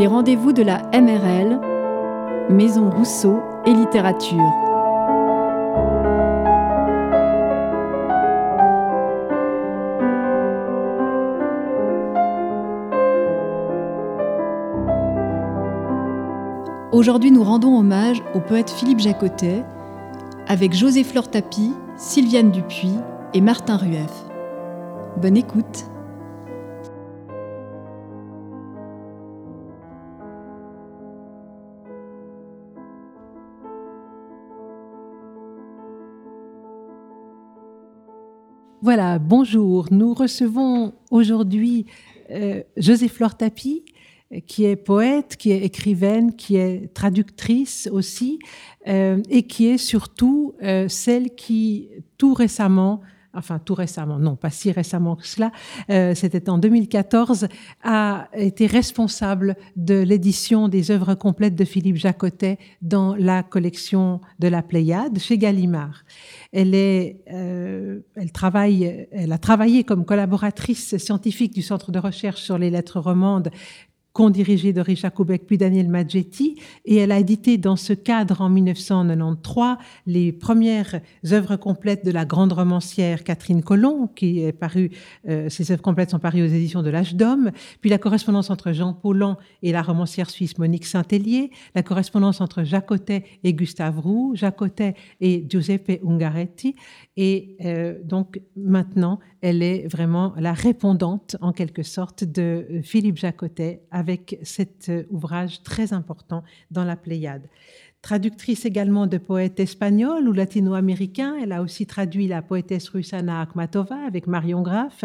Les rendez-vous de la MRL, Maison Rousseau et littérature. Aujourd'hui, nous rendons hommage au poète Philippe Jacotet avec José Tapie, Sylviane Dupuis et Martin Rueff. Bonne écoute. Voilà, bonjour. Nous recevons aujourd'hui euh, José Flore Tapie, qui est poète, qui est écrivaine, qui est traductrice aussi, euh, et qui est surtout euh, celle qui, tout récemment, enfin tout récemment, non pas si récemment que cela, euh, c'était en 2014, a été responsable de l'édition des œuvres complètes de Philippe Jacotet dans la collection de la Pléiade chez Gallimard. Elle, est, euh, elle, travaille, elle a travaillé comme collaboratrice scientifique du Centre de recherche sur les lettres romandes co-dirigée de Richard Koubek puis Daniel Maggetti, et elle a édité dans ce cadre en 1993 les premières œuvres complètes de la grande romancière Catherine Colomb, qui est parue, euh, ces œuvres complètes sont parues aux éditions de l'Âge d'Homme, puis la correspondance entre Jean Paulhan et la romancière suisse Monique Saint-Hélier, la correspondance entre Jacotet et Gustave Roux, Jacotet et Giuseppe Ungaretti, et euh, donc maintenant, elle est vraiment la répondante en quelque sorte de Philippe Jacotet avec cet euh, ouvrage très important dans la Pléiade. Traductrice également de poètes espagnols ou latino-américains, elle a aussi traduit la poétesse russe Anna Akhmatova avec Marion Graff,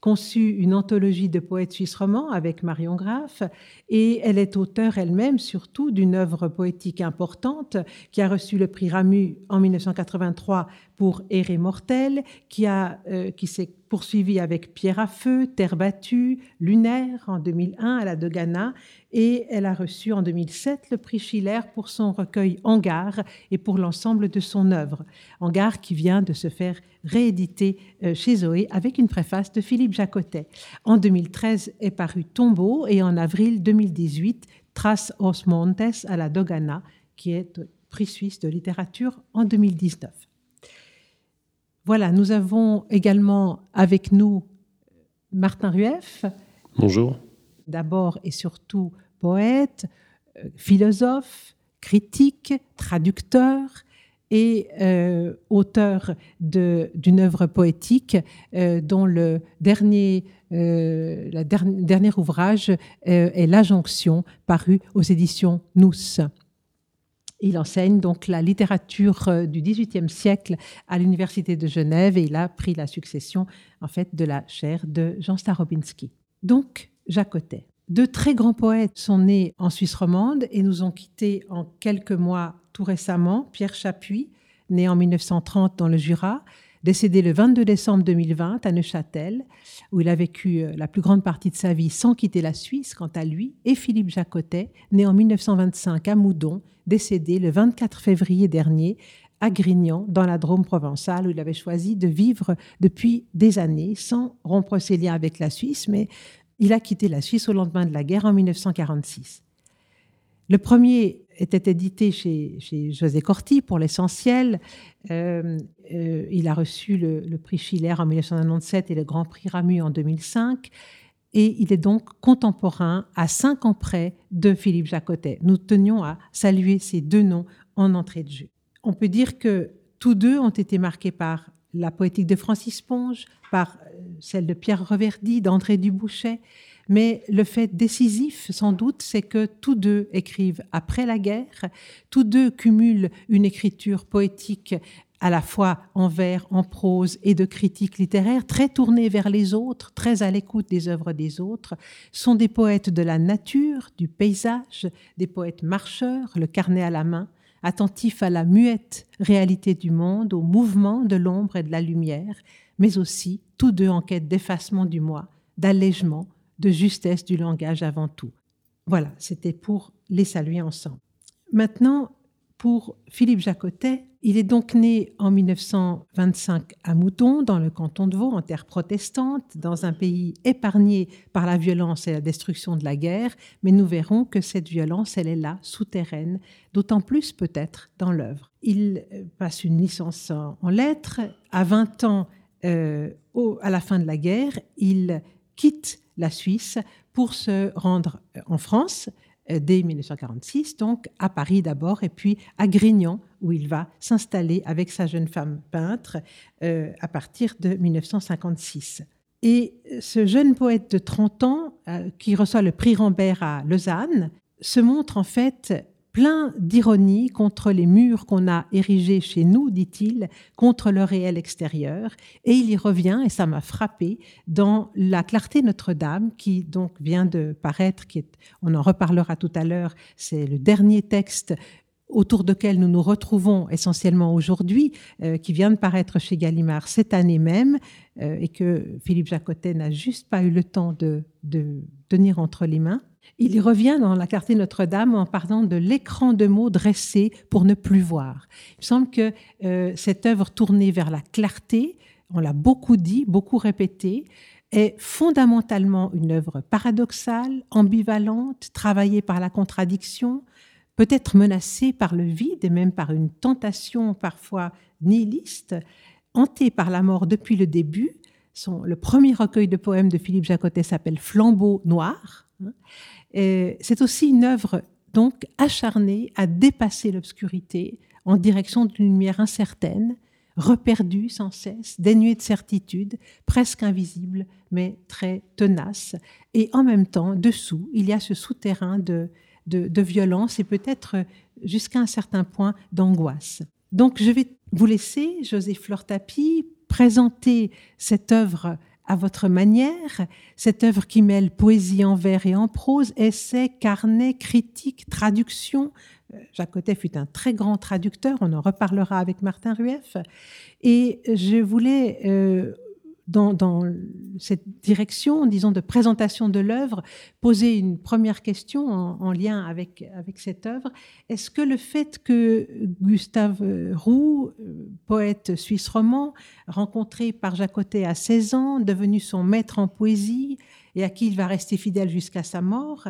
conçu une anthologie de poètes suisses romans avec Marion Graff, et elle est auteure elle-même surtout d'une œuvre poétique importante qui a reçu le prix Ramu en 1983 pour Éré mortel, qui, euh, qui s'est poursuivi avec Pierre à feu, Terre battue, Lunaire en 2001 à la de Ghana, et elle a reçu en 2007 le prix Schiller pour son recueil Hangar et pour l'ensemble de son œuvre. Hangar qui vient de se faire rééditer euh, chez Zoé avec une préface de Philippe Jacotet. En 2013 est paru Tombeau et en avril 2018 Trace os Montes à la Dogana, qui est prix suisse de littérature en 2019. Voilà, nous avons également avec nous Martin Rueff. Bonjour. D'abord et surtout poète, euh, philosophe, critique, traducteur et euh, auteur d'une œuvre poétique euh, dont le dernier, la dernier ouvrage est La Jonction, paru aux éditions Nous. Il enseigne donc la littérature euh, du XVIIIe siècle à l'Université de Genève et il a pris la succession en fait de la chaire de Jean Starobinski. Donc, Jacotet. De très grands poètes sont nés en Suisse romande et nous ont quittés en quelques mois tout récemment. Pierre Chapuis, né en 1930 dans le Jura, décédé le 22 décembre 2020 à Neuchâtel, où il a vécu euh, la plus grande partie de sa vie sans quitter la Suisse, quant à lui, et Philippe Jacotet, né en 1925 à Moudon, décédé le 24 février dernier à Grignan, dans la Drôme provençale, où il avait choisi de vivre depuis des années sans rompre ses liens avec la Suisse, mais il a quitté la Suisse au lendemain de la guerre en 1946. Le premier était édité chez, José Corti pour l'essentiel. Euh, euh, il a reçu le, prix Schiller en 1997 et le Grand Prix Ramu en 2005. Et il est donc contemporain à cinq ans près de Philippe Jacotet. Nous tenions à saluer ces deux noms en entrée de jeu. On peut dire que tous deux ont été marqués par la poétique de Francis Ponge, par euh, celle de Pierre Reverdy, d'André Dubouchet, mais le fait décisif, sans doute, c'est que tous deux écrivent après la guerre, tous deux cumulent une écriture poétique à la fois en vers, en prose et de critique littéraire, très tournée vers les autres, très à l'écoute des œuvres des autres, sont des poètes de la nature, du paysage, des poètes marcheurs, le carnet à la main, attentifs à la muette réalité du monde, au mouvement de l'ombre et de la lumière, mais aussi tous deux en quête d'effacement du moi, d'allègement, de justesse du langage avant tout. Voilà, c'était pour les saluer ensemble. Maintenant, pour Philippe Jacotet. Il est donc né en 1925 à Mouton, dans le canton de Vaud, en terre protestante, dans un pays épargné par la violence et la destruction de la guerre, mais nous verrons que cette violence, elle est là, souterraine, d'autant plus peut-être dans l'œuvre. Il euh, passe une licence en lettres. À 20 ans, euh, à la fin de la guerre, il quitte la Suisse pour se rendre en France euh, dès 1946, donc à Paris d'abord, et puis à Grignan, où il va s'installer avec sa jeune femme peintre euh, à partir de 1956. Et ce jeune poète de 30 ans, euh, qui reçoit le prix Rambert à Lausanne, se montre en fait plein d'ironie contre les murs qu'on a érigés chez nous, dit-il, contre le réel extérieur. Et il y revient, et ça m'a frappé, dans La clarté Notre-Dame, qui donc vient de paraître, on en reparlera tout à l'heure, c'est le dernier texte autour duquel nous nous retrouvons essentiellement aujourd'hui, euh, qui vient de paraître chez Gallimard cette année même, euh, et que Philippe Jacotet n'a juste pas eu le temps de tenir entre les mains. Il y revient dans la clarté Notre-Dame en parlant de l'écran de mots dressé pour ne plus voir. Il me semble que euh, cette œuvre tournée vers la clarté, on l'a beaucoup dit, beaucoup répété, est fondamentalement une œuvre paradoxale, ambivalente, travaillée par la contradiction, peut-être menacée par le vide et même par une tentation parfois nihiliste, hantée par la mort depuis le début. Le premier recueil de poèmes de Philippe Jacotet s'appelle Flambeau noir. Hein. C'est aussi une œuvre donc acharnée à dépasser l'obscurité en direction d'une lumière incertaine, reperdue sans cesse, dénuée de certitude, presque invisible, mais très tenace. Et en même temps, dessous, il y a ce souterrain de, violence et peut-être jusqu'à un certain point d'angoisse. Donc je vais vous laisser, José Fleur présenter cette œuvre à votre manière, cette œuvre qui mêle poésie en vers et en prose, essais, carnet, critique, traduction. Euh, Jacques Cotet fut un très grand traducteur, on en reparlera avec Martin Rueff. Et je voulais euh, dans, cette direction, disons, de présentation de l'œuvre, poser une première question en, lien avec, avec cette œuvre. Est-ce que le fait que Gustave Roux, euh, poète suisse roman, rencontré par Jacotet à 16 ans, devenu son maître en poésie et à qui il va rester fidèle jusqu'à sa mort,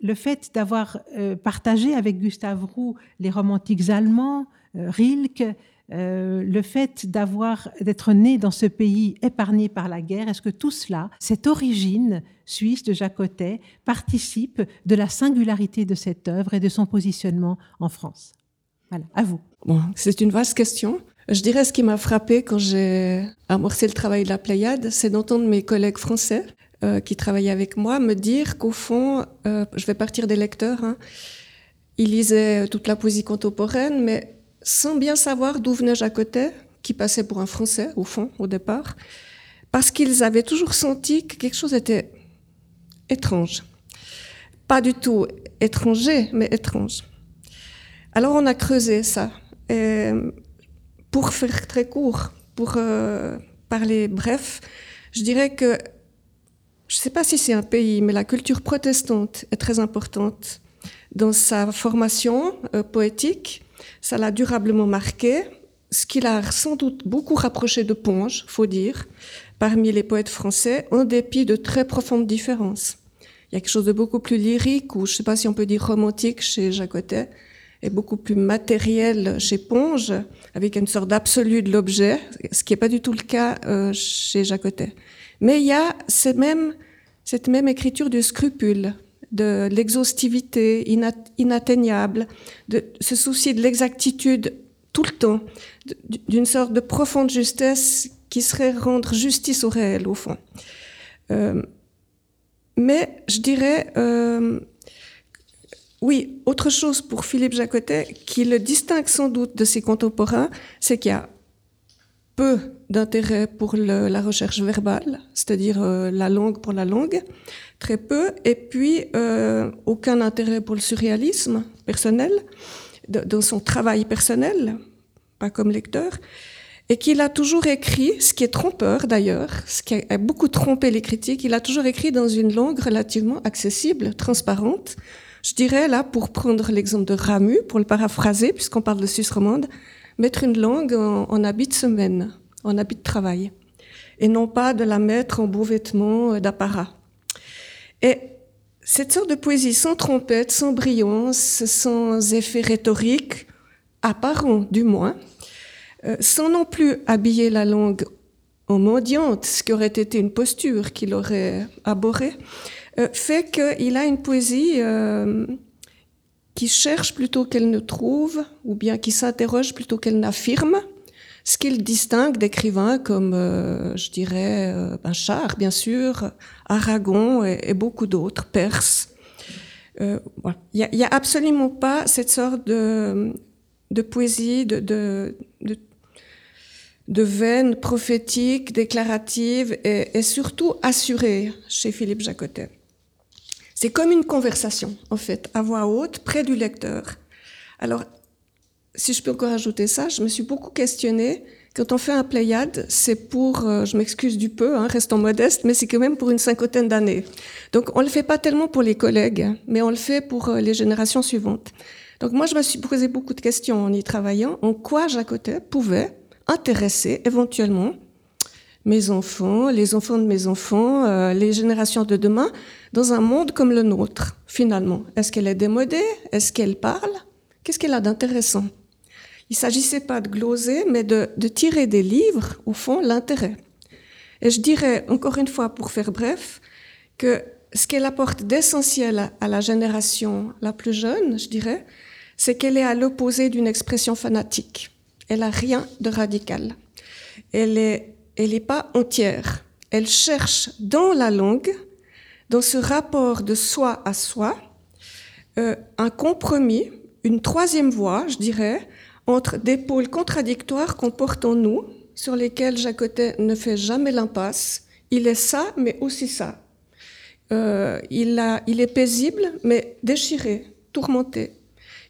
le fait d'avoir euh, partagé avec Gustave Roux les romantiques allemands, euh, Rilke, euh, le fait d'avoir d'être né dans ce pays épargné par la guerre, est-ce que tout cela, cette origine suisse de Jacotet, participe de la singularité de cette œuvre et de son positionnement en France? Voilà, à vous. C'est une vaste question. Je dirais ce qui m'a frappé quand j'ai amorcé le travail de la Pléiade, c'est d'entendre mes collègues français euh, qui travaillaient avec moi me dire qu'au fond, euh, je vais partir des lecteurs, hein, ils lisaient toute la poésie contemporaine, mais sans bien savoir d'où venait Jacotet, qui passait pour un Français, au fond, au départ, parce qu'ils avaient toujours senti que quelque chose était étrange. Pas du tout étranger, mais étrange. Alors on a creusé ça. Pour faire très court, pour euh, parler bref, je dirais que je ne sais pas si c'est un pays, mais la culture protestante est très importante dans sa formation euh, poétique ça l'a durablement marqué, ce qui l'a sans doute beaucoup rapproché de Ponge, faut dire, parmi les poètes français, en dépit de très profondes différences. Il y a quelque chose de beaucoup plus lyrique, ou je ne sais pas si on peut dire romantique chez Jacotet, et beaucoup plus matériel chez Ponge, avec une sorte d'absolu de l'objet, ce qui n'est pas du tout le cas euh, chez Jacotet. Mais il y a cette même, cette même écriture du scrupule, de l'exhaustivité inatteignable, de ce souci de l'exactitude tout le temps, d'une sorte de profonde justesse qui serait rendre justice au réel, au fond. Euh, mais je dirais, euh, oui, autre chose pour Philippe Jacotet, qui le distingue sans doute de ses contemporains, c'est qu'il y a peu d'intérêt pour la recherche verbale, c'est-à-dire euh, la langue pour la langue, très peu, et puis euh, aucun intérêt pour le surréalisme personnel, dans son travail personnel, pas comme lecteur, et qu'il a toujours écrit, ce qui est trompeur d'ailleurs, ce qui a beaucoup trompé les critiques, il a toujours écrit dans une langue relativement accessible, transparente. Je dirais là, pour prendre l'exemple de Ramu, pour le paraphraser, puisqu'on parle de Suisse romande, mettre une langue en, habit de semaine, en habit de travail, et non pas de la mettre en beaux vêtements d'apparat. Et cette sorte de poésie sans trompette, sans brillance, sans effet rhétorique, apparent du moins, euh, sans non plus habiller la langue en mendiante, ce qui aurait été une posture qu'il aurait abhorrée, euh, fait qu'il a une poésie euh, qui cherche plutôt qu'elle ne trouve, ou bien qui s'interroge plutôt qu'elle n'affirme, ce qu'il distingue d'écrivains comme, je dirais, Bachar, bien sûr, Aragon et, beaucoup d'autres, Perse. Il n'y a, y a absolument pas cette sorte de, de poésie, de, de, de, de veine prophétique, déclarative et, surtout assurée chez Philippe Jacotet. C'est comme une conversation, en fait, à voix haute, près du lecteur. Alors, si je peux encore ajouter ça, je me suis beaucoup questionnée. Quand on fait un Pléiade, c'est pour, euh, je m'excuse du peu, hein, restons modestes, mais c'est quand même pour une cinquantaine d'années. Donc, on le fait pas tellement pour les collègues, mais on le fait pour euh, les générations suivantes. Donc moi, je me suis posé beaucoup de questions en y travaillant, en quoi Jacotet pouvait intéresser éventuellement mes enfants, les enfants de mes enfants, euh, les générations de demain, dans un monde comme le nôtre, finalement. Est-ce qu'elle est démodée? Est-ce qu'elle parle? Qu'est-ce qu'elle a d'intéressant? Il s'agissait pas de gloser, mais de, de tirer des livres, au fond, l'intérêt. Et je dirais, encore une fois, pour faire bref, que ce qu'elle apporte d'essentiel à la génération la plus jeune, je dirais, c'est qu'elle est à l'opposé d'une expression fanatique. Elle a rien de radical. Elle est, elle n'est pas entière. Elle cherche dans la langue, dans ce rapport de soi à soi, euh, un compromis, une troisième voie, je dirais, entre des pôles contradictoires qu'on porte en nous, sur lesquels Jacotet ne fait jamais l'impasse. Il est ça, mais aussi ça. Euh, il, est paisible, mais déchiré, tourmenté.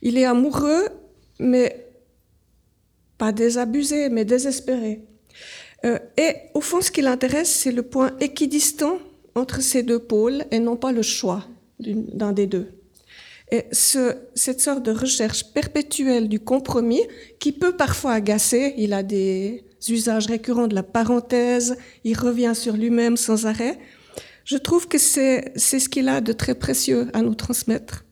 Il est amoureux, mais pas désabusé, mais désespéré. Euh, et au fond, ce qui l'intéresse, c'est le point équidistant entre ces deux pôles et non pas le choix d'un des deux. Et ce, cette sorte de recherche perpétuelle du compromis, qui peut parfois agacer, il a des usages récurrents de la parenthèse, il revient sur lui-même sans arrêt, je trouve que c'est ce qu'il a de très précieux à nous transmettre.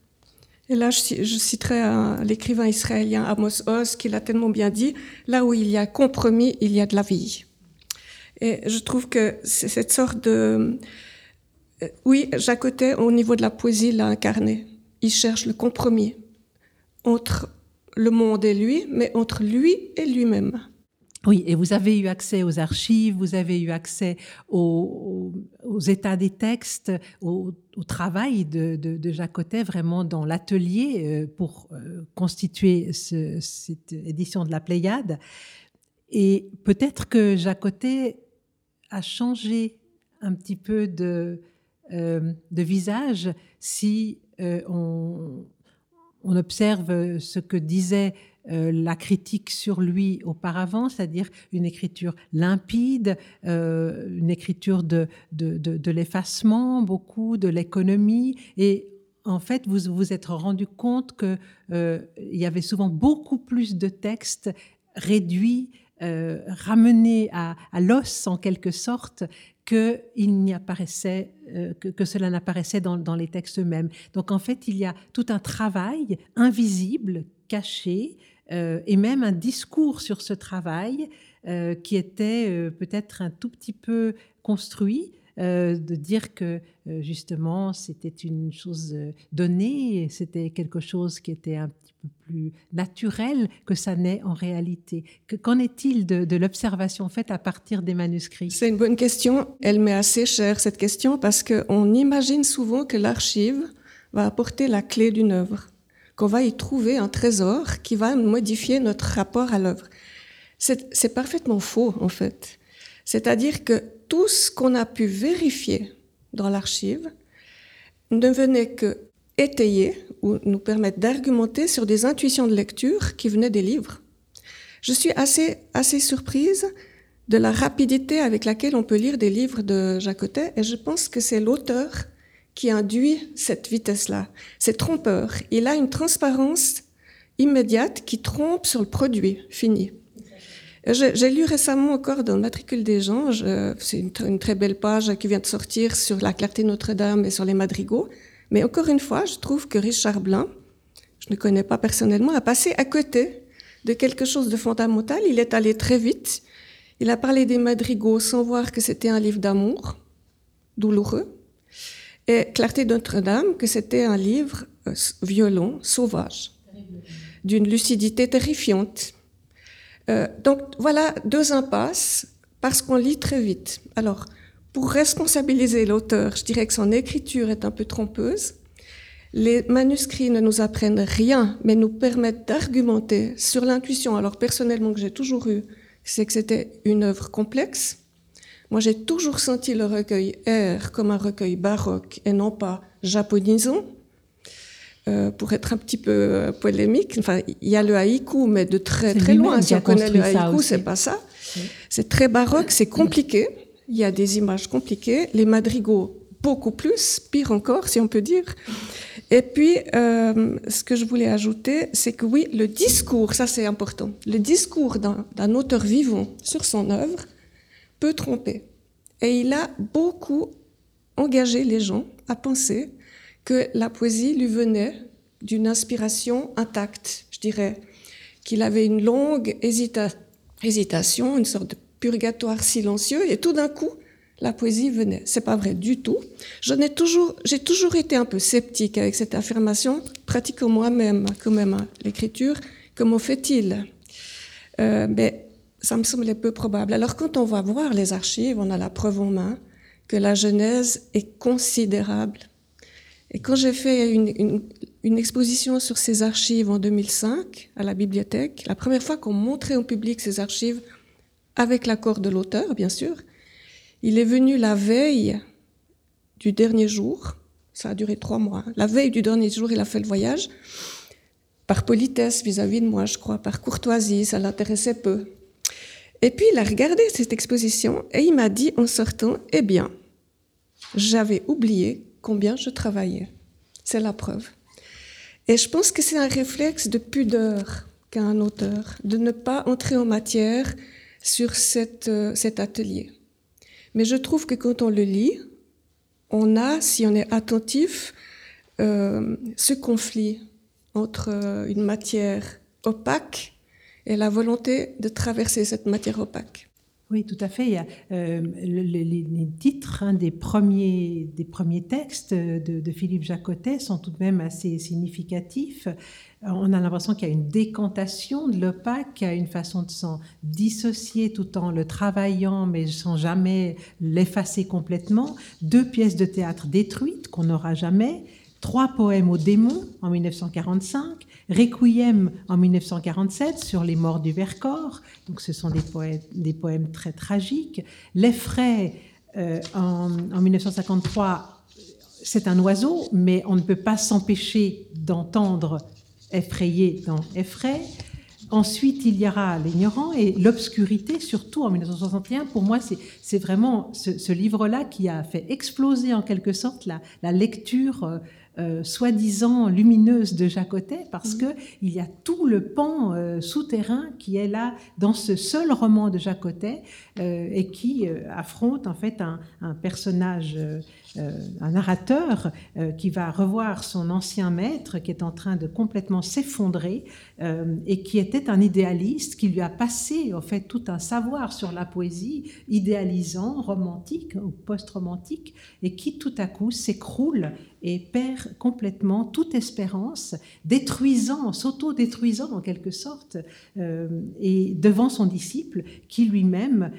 Et là, je, je citerai l'écrivain israélien Amos Oz qui l'a tellement bien dit, là où il y a compromis, il y a de la vie. Et je trouve que c'est cette sorte de... Euh, oui, Jacotet, au niveau de la poésie, l'a incarné. Il cherche le compromis entre le monde et lui, mais entre lui et lui-même. Oui, et vous avez eu accès aux archives, vous avez eu accès aux, états des textes, au, travail de, de, Jacotet, vraiment dans l'atelier euh, pour euh, constituer cette édition de la Pléiade. Et peut-être que Jacotet a changé un petit peu de, euh, de visage si on, on observe ce que disait euh, la critique sur lui auparavant, c'est-à-dire une écriture limpide, euh, une écriture de, de, l'effacement, beaucoup de l'économie. Et en fait, vous vous êtes rendu compte qu'il euh, y avait souvent beaucoup plus de textes réduits, ramenés à, l'os en quelque sorte, apparaissait, que, cela n'apparaissait dans, les textes eux-mêmes. Donc en fait, il y a tout un travail invisible, caché, euh, et même un discours sur ce travail euh, qui était euh, peut-être un tout petit peu construit, de dire que justement c'était une chose donnée, c'était quelque chose qui était un petit peu plus naturel que ça n'est en réalité. Qu'en est-il de, de l'observation faite à partir des manuscrits? C'est une bonne question. Elle m'est assez chère cette question parce qu'on imagine souvent que l'archive va apporter la clé d'une œuvre qu'on va y trouver un trésor qui va modifier notre rapport à l'œuvre. C'est parfaitement faux, en fait. C'est-à-dire que tout ce qu'on a pu vérifier dans l'archive ne venait que étayer ou nous permettre d'argumenter sur des intuitions de lecture qui venaient des livres. Je suis assez, assez surprise de la rapidité avec laquelle on peut lire des livres de Jacotet et je pense que c'est l'auteur qui induit cette vitesse-là. C'est trompeur. Il a une transparence immédiate qui trompe sur le produit fini. J'ai lu récemment encore dans le matricule des gens, c'est une, très belle page qui vient de sortir sur la clarté Notre-Dame et sur les madrigaux. Mais encore une fois, je trouve que Richard Blin, je ne connais pas personnellement, a passé à côté de quelque chose de fondamental. Il est allé très vite. Il a parlé des madrigaux sans voir que c'était un livre d'amour, douloureux. Et Clarté Notre-Dame, que c'était un livre euh, violent, sauvage, d'une lucidité terrifiante. Euh, donc voilà deux impasses parce qu'on lit très vite. Alors, pour responsabiliser l'auteur, je dirais que son écriture est un peu trompeuse. Les manuscrits ne nous apprennent rien, mais nous permettent d'argumenter sur l'intuition. Alors personnellement, que j'ai toujours eu, c'est que c'était une œuvre complexe. Moi, j'ai toujours senti le recueil R comme un recueil baroque et non pas japonisant. Euh, pour être un petit peu euh, polémique, enfin, il y a le haïku, mais de très très loin. Si on connaît le haïku, c'est pas ça. C'est très baroque, c'est compliqué. Il y a des images compliquées. Les madrigaux, beaucoup plus, pire encore, si on peut dire. Et puis, euh, ce que je voulais ajouter, c'est que oui, le discours, ça c'est important. Le discours d'un auteur vivant sur son œuvre peut tromper. Et il a beaucoup engagé les gens à penser que la poésie lui venait d'une inspiration intacte, je dirais, qu'il avait une longue hésitation, une sorte de purgatoire silencieux, et tout d'un coup, la poésie venait. C'est pas vrai du tout. Je n'ai toujours, j'ai toujours été un peu sceptique avec cette affirmation. Pratiquant moi-même, quand même, hein, l'écriture. Comment fait-il? Euh, Mais ça me semblait peu probable. Alors, quand on va voir les archives, on a la preuve en main que la Genèse est considérable et quand j'ai fait une, exposition sur ces archives en 2005 à la bibliothèque, la première fois qu'on montrait au public ces archives, avec l'accord de l'auteur, bien sûr, il est venu la veille du dernier jour, ça a duré trois mois, la veille du dernier jour, il a fait le voyage, par politesse vis-à-vis -vis de moi, je crois, par courtoisie, ça l'intéressait peu. Et puis il a regardé cette exposition et il m'a dit en sortant, eh bien, j'avais oublié combien je travaillais. C'est la preuve. Et je pense que c'est un réflexe de pudeur qu'a un auteur, de ne pas entrer en matière sur euh, cet atelier. Mais je trouve que quand on le lit, on a, si on est attentif, euh, ce conflit entre euh, une matière opaque et la volonté de traverser cette matière opaque. Oui, tout à fait. Euh, les, titres hein, des, premiers, des premiers textes de, Philippe Jacotet sont tout de même assez significatifs. On a l'impression qu'il y a une décantation de l'opaque, qu'il y a une façon de s'en dissocier tout en le travaillant, mais sans jamais l'effacer complètement. Deux pièces de théâtre détruites qu'on n'aura jamais. Trois poèmes au démon en 1945, Requiem en 1947 sur les morts du Vercors, donc ce sont des, poèmes très tragiques. L'effray euh, en, 1953, c'est un oiseau, mais on ne peut pas s'empêcher d'entendre effrayé dans effray. Ensuite, il y aura l'ignorant et l'obscurité, surtout en 1961. Pour moi, c'est vraiment ce, livre-là qui a fait exploser en quelque sorte la, la lecture euh, soi-disant lumineuse de Jacotet parce mm. que il y a tout le pan euh, souterrain qui est là dans ce seul roman de Jacotet euh, et qui affronte en fait un, un personnage un narrateur qui va revoir son ancien maître qui est en train de complètement s'effondrer et qui était un idéaliste qui lui a passé en fait tout un savoir sur la poésie idéalisant, romantique ou post-romantique et qui tout à coup s'écroule et perd complètement toute espérance, détruisant, s'auto-détruisant en quelque sorte, et devant son disciple qui lui-même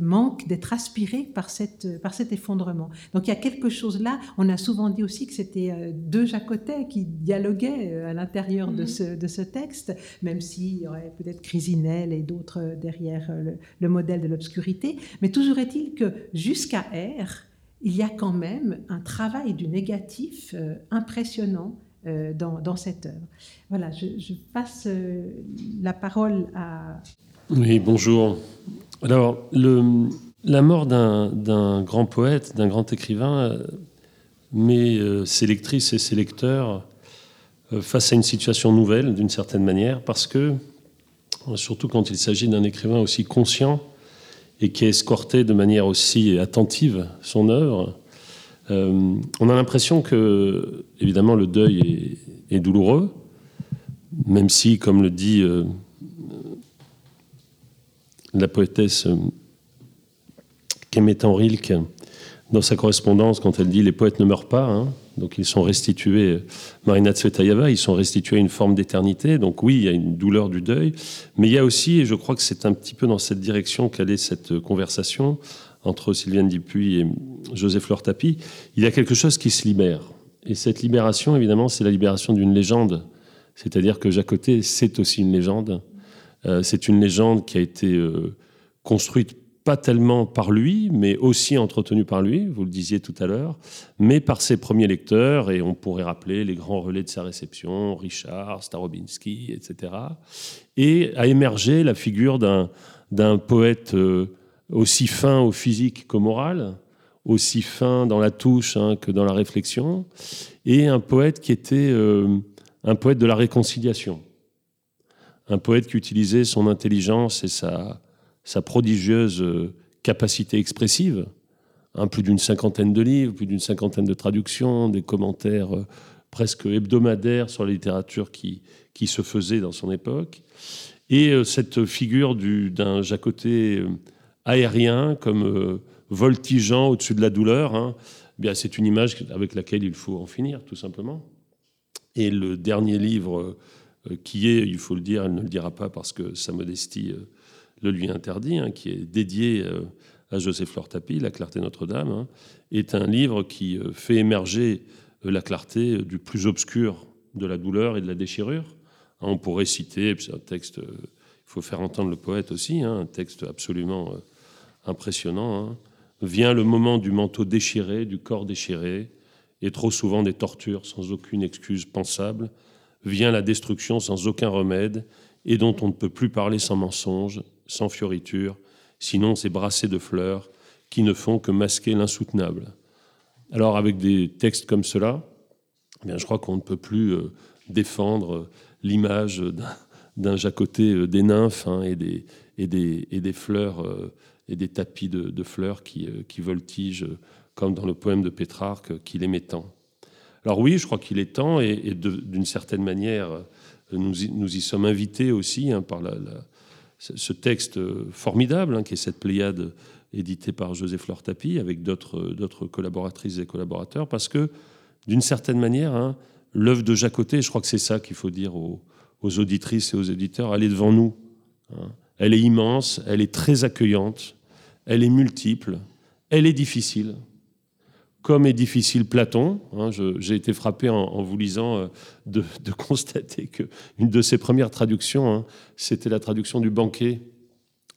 manque d'être aspiré par, cette, par cet effondrement. Donc il y a quelque chose là. On a souvent dit aussi que c'était euh, deux Jacotet qui dialoguaient euh, à l'intérieur de, mhm. ce, de ce texte, même s'il y aurait peut-être Crisinel et d'autres euh, derrière le, modèle de l'obscurité. Mais toujours est-il que jusqu'à R, il y a quand même un travail du négatif impressionnant dans, dans, cette œuvre. Voilà, je, passe la parole à... Oui, bonjour. Alors, la mort d'un grand poète, d'un grand écrivain, euh, met ses lectrices et ses lecteurs face à une situation nouvelle d'une certaine manière, parce que, surtout quand il s'agit d'un écrivain aussi conscient et qui a escorté de manière aussi attentive son œuvre, on a l'impression que, évidemment, le deuil est, douloureux, même si, comme le dit la poétesse euh, Kemetan Rilke, dans sa correspondance, quand elle dit les poètes ne meurent pas, hein, donc ils sont restitués, Marina Tsvetaeva, ils sont restitués à une forme d'éternité. Donc oui, il y a une douleur du deuil, mais il y a aussi, et je crois que c'est un petit peu dans cette direction qu'allait cette conversation entre Sylviane Dupuis et Joseph Fleur Tapie, il y a quelque chose qui se libère. Et cette libération, évidemment, c'est la libération d'une légende. C'est-à-dire que Jacoté, c'est aussi une légende. Euh, c'est une légende qui a été euh, construite pas tellement par lui, mais aussi entretenue par lui, vous le disiez tout à l'heure, mais par ses premiers lecteurs, et on pourrait rappeler les grands relais de sa réception, Richard, Starobinski, etc. Et a émergé la figure d'un poète euh, aussi fin au physique qu'au moral, aussi fin dans la touche hein, que dans la réflexion, et un poète qui était un poète de la réconciliation un poète qui utilisait son intelligence et sa, sa prodigieuse euh, capacité expressive. Hein, plus d'une cinquantaine de livres, plus d'une cinquantaine de traductions, des commentaires euh, presque hebdomadaires sur la littérature qui, qui se faisait dans son époque. Et euh, cette figure d'un Jacoté aérien, comme voltigeant au-dessus de la douleur, hein, eh c'est une image avec laquelle il faut en finir, tout simplement. Et le dernier livre qui est, il faut le dire, elle ne le dira pas parce que sa modestie le lui interdit, hein, qui est dédié euh, à Joseph Fleur Tapie, La clarté Notre-Dame, hein, est un livre qui fait émerger la clarté du plus obscur de la douleur et de la déchirure. Hein, on pourrait citer, c'est un texte, il faut faire entendre le poète aussi, un texte absolument impressionnant. Vient le moment du manteau déchiré, du corps déchiré, et trop souvent des tortures sans aucune excuse pensable, vient la destruction sans aucun remède et dont on ne peut plus parler sans mensonge, sans fioriture, sinon ces brassées de fleurs qui ne font que masquer l'insoutenable. Alors avec des textes comme cela, eh bien, je crois qu'on ne peut plus euh, défendre l'image d'un jacoté euh, des nymphes hein, et, des, et, des, et, des, fleurs euh, et des tapis de, fleurs qui, voltigent, comme dans le poème de Pétrarque, qu'il aimait tant. Alors oui, je crois qu'il est temps, et, d'une certaine manière, nous y, nous y, sommes invités aussi hein, par ce texte formidable, hein, qui est cette Pléiade éditée par José Fleur Tapie, avec d'autres collaboratrices et collaborateurs, parce que d'une certaine manière, hein, l'œuvre de Jacoté, je crois que c'est ça qu'il faut dire aux, aux, auditrices et aux éditeurs, elle est devant nous. Elle est immense, elle est très accueillante, elle est multiple, elle est difficile comme est difficile Platon. Hein, j'ai été frappé en, vous lisant euh, de, constater qu'une de ses premières traductions, hein, c'était la traduction du banquet,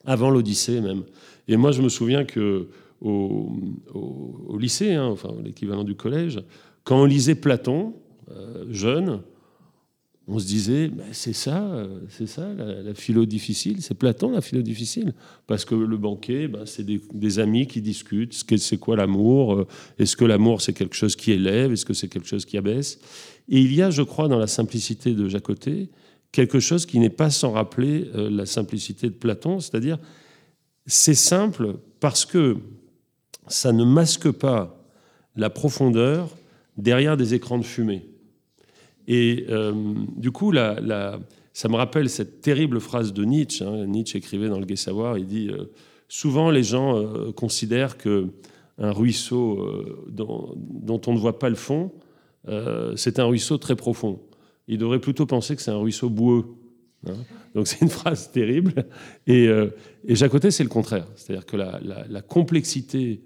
avant l'Odyssée même. Et moi, je me souviens que au, lycée, hein, enfin l'équivalent du collège, quand on lisait Platon, euh, jeune, on se disait, ben, c'est ça, euh, c'est ça la, philo difficile, c'est Platon la philo difficile, parce que le banquet, ben, c'est des, amis qui discutent, c'est quoi l'amour, euh, est-ce que l'amour c'est quelque chose qui élève, est-ce que c'est quelque chose qui abaisse, et il y a, je crois, dans la simplicité de Jacoté, quelque chose qui n'est pas sans rappeler euh, la simplicité de Platon, c'est-à-dire c'est simple parce que ça ne masque pas la profondeur derrière des écrans de fumée. Et euh, du coup, ça me rappelle cette terrible phrase de Nietzsche. Hein. Nietzsche écrivait dans le Gai Savoir, il dit euh, Souvent les gens euh, considèrent que un ruisseau dont, on ne voit pas le fond, c'est un ruisseau très profond. Il devrait plutôt penser que c'est un ruisseau boueux. Hein. Donc c'est une phrase terrible. Et, et Jacotet, c'est le contraire. C'est-à-dire que la, complexité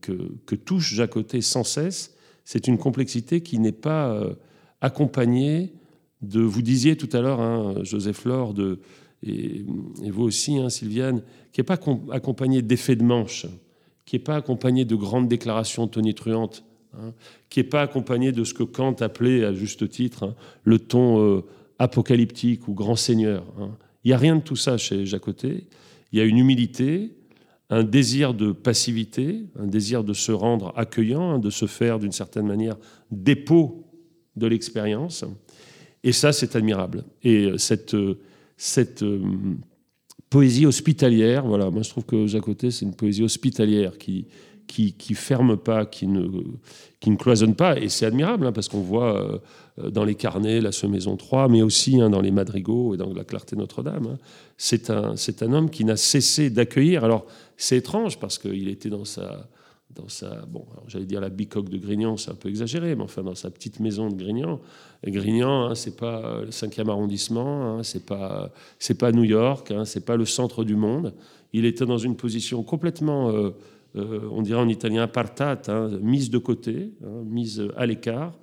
que, que, touche Jacotet sans cesse, c'est une complexité qui n'est pas accompagné de, vous disiez tout à l'heure, hein, Joseph Laure, et, vous aussi, hein, Sylviane, qui n'est pas accompagné d'effets de manche, qui n'est pas accompagné de grandes déclarations tonitruantes, hein, qui n'est pas accompagné de ce que Kant appelait, à juste titre, le ton euh, apocalyptique ou grand seigneur. Il n'y a rien de tout ça chez Jacoté. Il y a une humilité, un désir de passivité, un désir de se rendre accueillant, de se faire d'une certaine manière dépôt de l'expérience. Et ça, c'est admirable. Et cette, cette poésie hospitalière, voilà, moi je trouve que Jacotet, c'est une poésie hospitalière qui, qui, qui ferme pas, qui ne, qui ne cloisonne pas. Et c'est admirable, hein, parce qu'on voit euh, dans les carnets la Semaison 3, mais aussi hein, dans les madrigaux et dans la Clarté Notre-Dame. Hein. C'est un, un homme qui n'a cessé d'accueillir. Alors, c'est étrange, parce qu'il était dans sa, dans sa, bon, j'allais dire la bicoque de Grignan, c'est un peu exagéré, mais enfin dans sa petite maison de Grignan. Grignan, hein, c'est pas le 5e arrondissement, hein, c'est pas, c'est pas New York, hein, c'est pas le centre du monde. Il était dans une position complètement euh, euh, on dirait en italien apartate, hein, mise de côté, hein, mise à l'écart.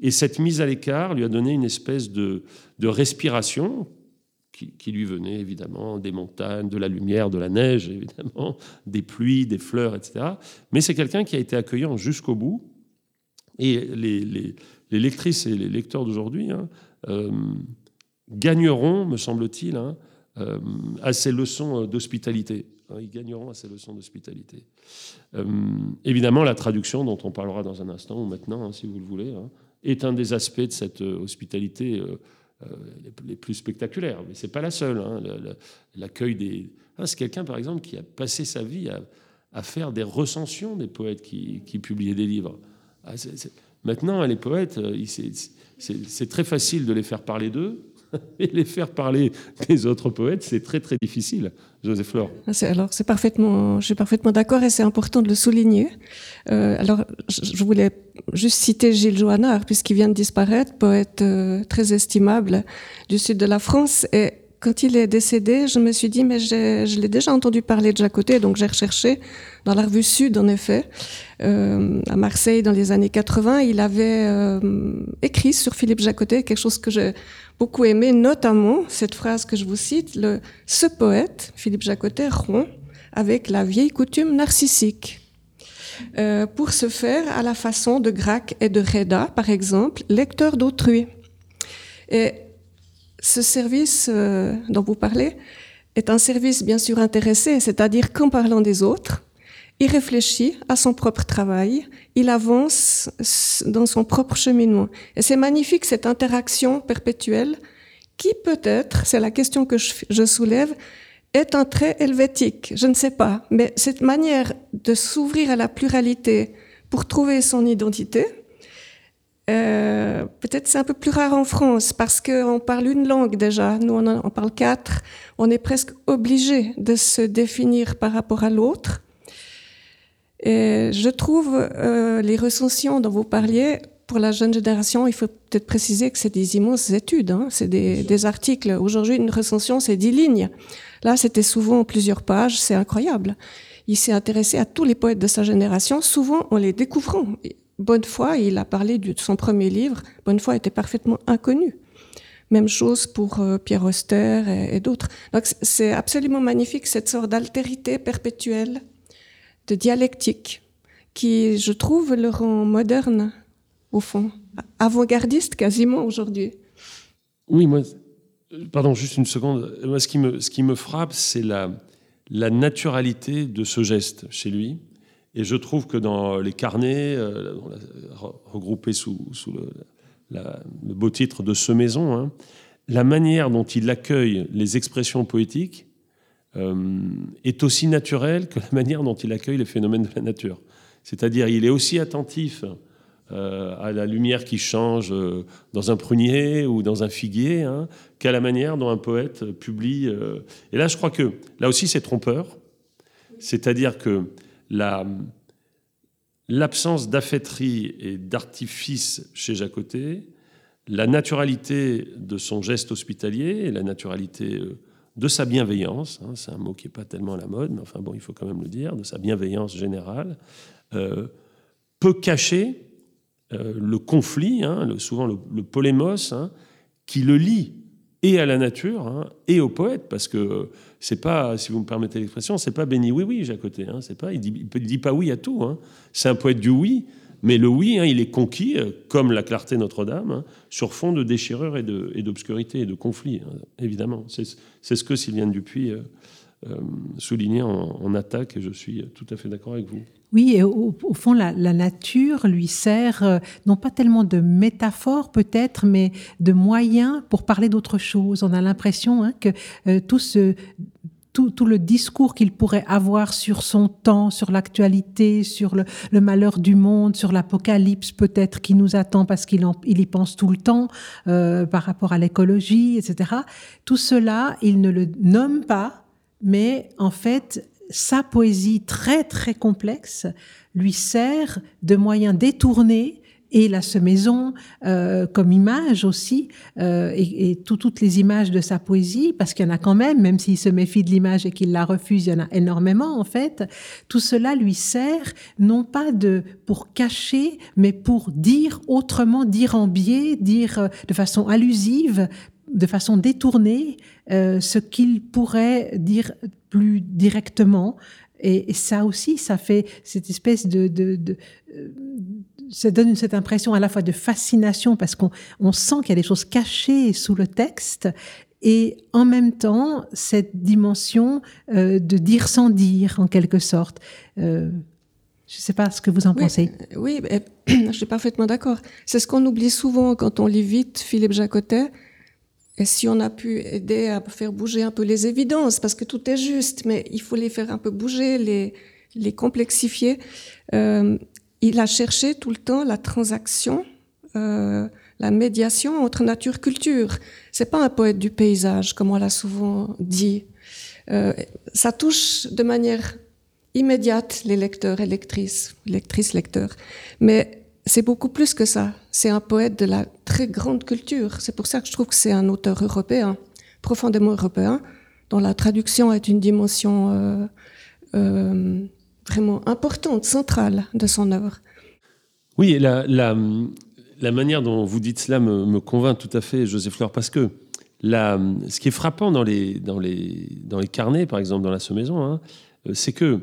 Et cette mise à l'écart lui a donné une espèce de, respiration qui, lui venait évidemment des montagnes, de la lumière, de la neige, évidemment, des pluies, des fleurs, etc. Mais c'est quelqu'un qui a été accueillant jusqu'au bout. Et les, lectrices et les lecteurs d'aujourd'hui hein, euh, gagneront, me semble-t-il, euh, à ces leçons d'hospitalité. Hein, ils gagneront à ces leçons d'hospitalité. Euh, évidemment, la traduction, dont on parlera dans un instant ou maintenant, hein, si vous le voulez, hein, est un des aspects de cette hospitalité les plus spectaculaires. Mais c'est pas la seule. L'accueil des. c'est quelqu'un, par exemple, qui a passé sa vie à, faire des recensions des poètes qui, publiaient des livres. Ah, maintenant, les poètes, c'est très facile de les faire parler d'eux et les faire parler des autres poètes, c'est très très difficile. Joseph. Ah, alors c'est parfaitement, je suis parfaitement d'accord et c'est important de le souligner. Euh, alors je voulais juste citer Gilles Joannard puisqu'il vient de disparaître, poète euh, très estimable du sud de la France et quand il est décédé, je me suis dit, mais je l'ai déjà entendu parler de Jacotet, donc j'ai recherché dans la revue Sud, en effet, euh, à Marseille dans les années 80. Il avait euh, écrit sur Philippe Jacotet quelque chose que j'ai beaucoup aimé, notamment cette phrase que je vous cite, ce poète, Philippe Jacotet, rompt avec la vieille coutume narcissique. Euh, pour se faire à la façon de Grac et de Reda, par exemple, lecteur d'autrui. Ce service euh, dont vous parlez est un service bien sûr intéressé, c'est-à-dire qu'en parlant des autres, il réfléchit à son propre travail, il avance dans son propre cheminement. Et c'est magnifique cette interaction perpétuelle qui peut-être, c'est la question que je soulève, est un trait helvétique, je ne sais pas, mais cette manière de s'ouvrir à la pluralité pour trouver son identité, euh, peut-être c'est un peu plus rare en France parce qu'on parle une langue déjà. Nous, on, parle quatre. On est presque obligé de se définir par rapport à l'autre. Et je trouve euh, les recensions dont vous parliez, pour la jeune génération, il faut peut-être préciser que c'est des immenses études, hein. c'est des, des, articles. Aujourd'hui, une recension, c'est dix lignes. Là, c'était souvent plusieurs pages, c'est incroyable. Il s'est intéressé à tous les poètes de sa génération, souvent en les découvrant. Bonnefoy, il a parlé de son premier livre. Bonnefoy était parfaitement inconnu. Même chose pour euh, Pierre Auster et, d'autres. Donc c'est absolument magnifique cette sorte d'altérité perpétuelle, de dialectique, qui, je trouve, le rend moderne, au fond, avant-gardiste quasiment aujourd'hui. Oui, moi, pardon, juste une seconde. Moi, ce qui me, ce qui me frappe, c'est la, la naturalité de ce geste chez lui. Et je trouve que dans les carnets, euh, regroupés sous, le, beau titre de Ce Maison, hein, la manière dont il accueille les expressions poétiques euh, est aussi naturelle que la manière dont il accueille les phénomènes de la nature. C'est-à-dire, il est aussi attentif euh, à la lumière qui change dans un prunier ou dans un figuier hein, qu'à la manière dont un poète publie. Et là, je crois que là aussi, c'est trompeur. C'est-à-dire que l'absence d'affêterie et d'artifice chez Jacotet, la naturalité de son geste hospitalier et la naturalité euh, de sa bienveillance, hein, c'est un mot qui n'est pas tellement à la mode, mais enfin bon, il faut quand même le dire, de sa bienveillance générale, euh, peut cacher euh, le conflit, hein, souvent le, polémos, hein, qui le lie et à la nature et au poète, parce que c'est pas, si vous me permettez l'expression, c'est pas béni oui oui Jacoté. Hein, c'est pas, il dit, il dit pas oui à tout. Hein. C'est un poète du oui, mais le oui, hein, il est conquis, euh, comme la clarté Notre-Dame, hein, sur fond de déchirure et d'obscurité et, de conflit, hein, évidemment. C'est ce que Sylviane Dupuis euh, souligné en, attaque, et je suis tout à fait d'accord avec vous. Oui, au, fond, la, nature lui sert non pas tellement de métaphore peut-être, mais de moyen pour parler d'autre chose. On a l'impression hein, que tout ce tout, le discours qu'il pourrait avoir sur son temps, sur l'actualité, sur le, malheur du monde, sur l'apocalypse peut-être qui nous attend parce qu'il il y pense tout le temps euh, par rapport à l'écologie, etc. Tout cela, il ne le nomme pas, mais en fait, sa poésie très très complexe lui sert de moyen détourné et la semaison euh, comme image aussi, euh, et, toutes les images de sa poésie, parce qu'il y en a quand même, même s'il se méfie de l'image et qu'il la refuse, il y en a énormément en fait. Tout cela lui sert non pas de pour cacher, mais pour dire autrement, dire en biais, dire euh, de façon allusive, de façon détournée, euh, ce qu'il pourrait dire plus directement. Et, ça aussi, ça fait cette espèce de, de, de euh, ça donne cette impression à la fois de fascination parce qu'on on sent qu'il y a des choses cachées sous le texte et en même temps cette dimension euh, de dire sans dire en quelque sorte. Euh, je ne sais pas ce que vous en pensez. Oui, je suis parfaitement d'accord. C'est ce qu'on oublie souvent quand on lit vite Philippe Jacotet. Et si on a pu aider à faire bouger un peu les évidences, parce que tout est juste, mais il faut les faire un peu bouger, les, les complexifier. Euh, il a cherché tout le temps la transaction, euh, la médiation entre nature et culture. C'est pas un poète du paysage, comme on l'a souvent dit. Euh, ça touche de manière immédiate les lecteurs et lectrices, lectrices, lecteurs. Mais c'est beaucoup plus que ça. C'est un poète de la très grande culture. C'est pour ça que je trouve que c'est un auteur européen, profondément européen, dont la traduction est une dimension euh, euh, vraiment importante, centrale de son œuvre. Oui, la, manière dont vous dites cela me, convainc tout à fait, Joseph Fleur, parce que ce qui est frappant dans les, dans les, dans les carnets, par exemple, dans la Sommaison, hein, c'est que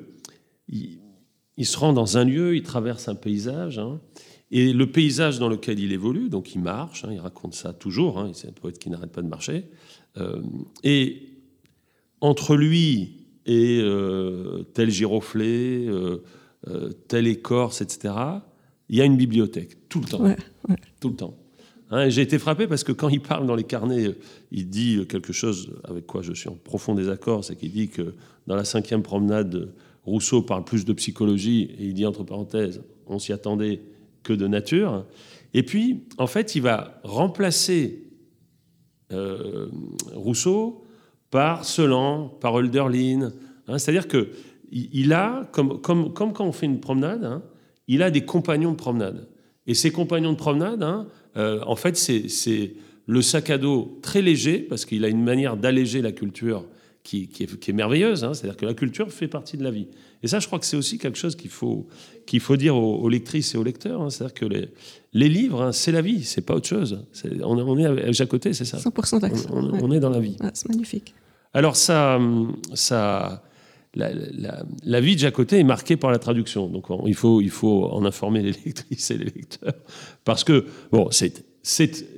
il, se rend dans un lieu, il traverse un paysage, hein, et le paysage dans lequel il évolue, donc il marche, hein, il raconte ça toujours, hein, c'est un poète qui n'arrête pas de marcher, euh, et entre lui et euh, tel giroflé, euh, euh, telle écorce, etc., il y a une bibliothèque, tout le temps. Tout le temps. Hein, j'ai été frappé parce que quand il parle dans les carnets, il dit quelque chose avec quoi je suis en profond désaccord, c'est qu'il dit que dans la cinquième promenade, Rousseau parle plus de psychologie, et il dit entre parenthèses, on s'y attendait que de nature. Et puis, en fait, il va remplacer Rousseau par Celan, par Hölderlin. Hein, c'est-à-dire que il a, comme, quand on fait une promenade, hein, il a des compagnons de promenade. Et ces compagnons de promenade, hein, euh, en fait, c'est le sac à dos très léger, parce qu'il a une manière d'alléger la culture qui, qui, est, merveilleuse. C'est-à-dire que la culture fait partie de la vie. Et ça, je crois que c'est aussi quelque chose qu'il faut, qu'il faut dire aux, lectrices et aux lecteurs. C'est-à-dire que les, les livres, c'est la vie, c'est pas autre chose. on, on, est à côté, c'est ça. 100% d'accord. On, on, est dans la vie. Ah, c'est magnifique. Alors ça, ça, la, vie de Jacotet est marquée par la traduction. Donc il faut, il faut en informer les lectrices et les lecteurs. Parce que, bon, c'est.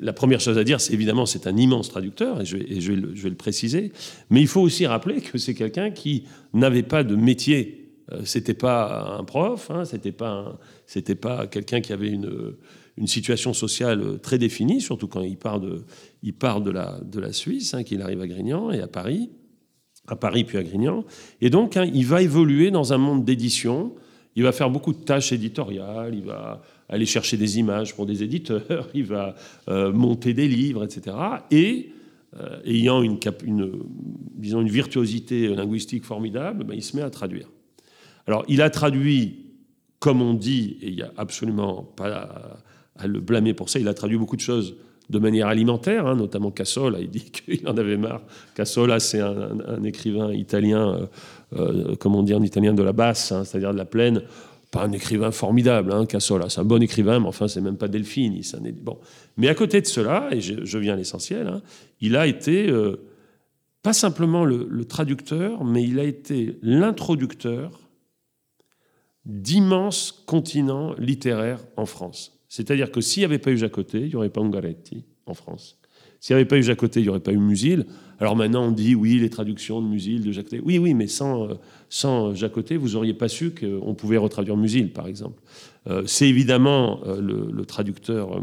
La première chose à dire, c'est évidemment c'est un immense traducteur et, je vais, le, préciser, mais il faut aussi rappeler que c'est quelqu'un qui n'avait pas de métier euh, c'était pas un prof, hein, c'était pas c'était pas quelqu'un qui avait une, situation sociale très définie, surtout quand il part de la Suisse, hein, qu'il arrive à Grignan et à Paris, à Paris puis à Grignan. Et donc, hein, il va évoluer dans un monde d'édition. Il va faire beaucoup de tâches éditoriales, il va aller chercher des images pour des éditeurs, il va euh, monter des livres, etc. Et euh, ayant une, disons une virtuosité linguistique formidable, ben, il se met à traduire. Alors, il a traduit, comme on dit, et il n'y a absolument pas à le blâmer pour ça. Il a traduit beaucoup de choses de manière alimentaire, hein, notamment Cassola. Il dit qu'il en avait marre. Cassola, c'est un, écrivain italien, euh, euh, comme on dit en italien, de la basse, hein, c'est-à-dire de la plaine. Pas un écrivain formidable, hein, Cassola. C'est un bon écrivain, mais enfin, c'est même pas Delphine. Bon. Mais à côté de cela, et je, viens à l'essentiel, hein, il a été euh, pas simplement le traducteur, mais il a été l'introducteur d'immenses continents littéraires en France. C'est-à-dire que s'il n'y avait pas eu Jacoté, il n'y aurait pas Ungaretti en France. S'il n'y avait pas eu Jacoté, il n'y aurait pas eu Musil. Alors maintenant, on dit oui, les traductions de Musil, de Jacotet. Oui, oui, mais sans, euh, sans vous n'auriez pas su qu'on pouvait retraduire Musil, par exemple. Euh, c'est évidemment le, traducteur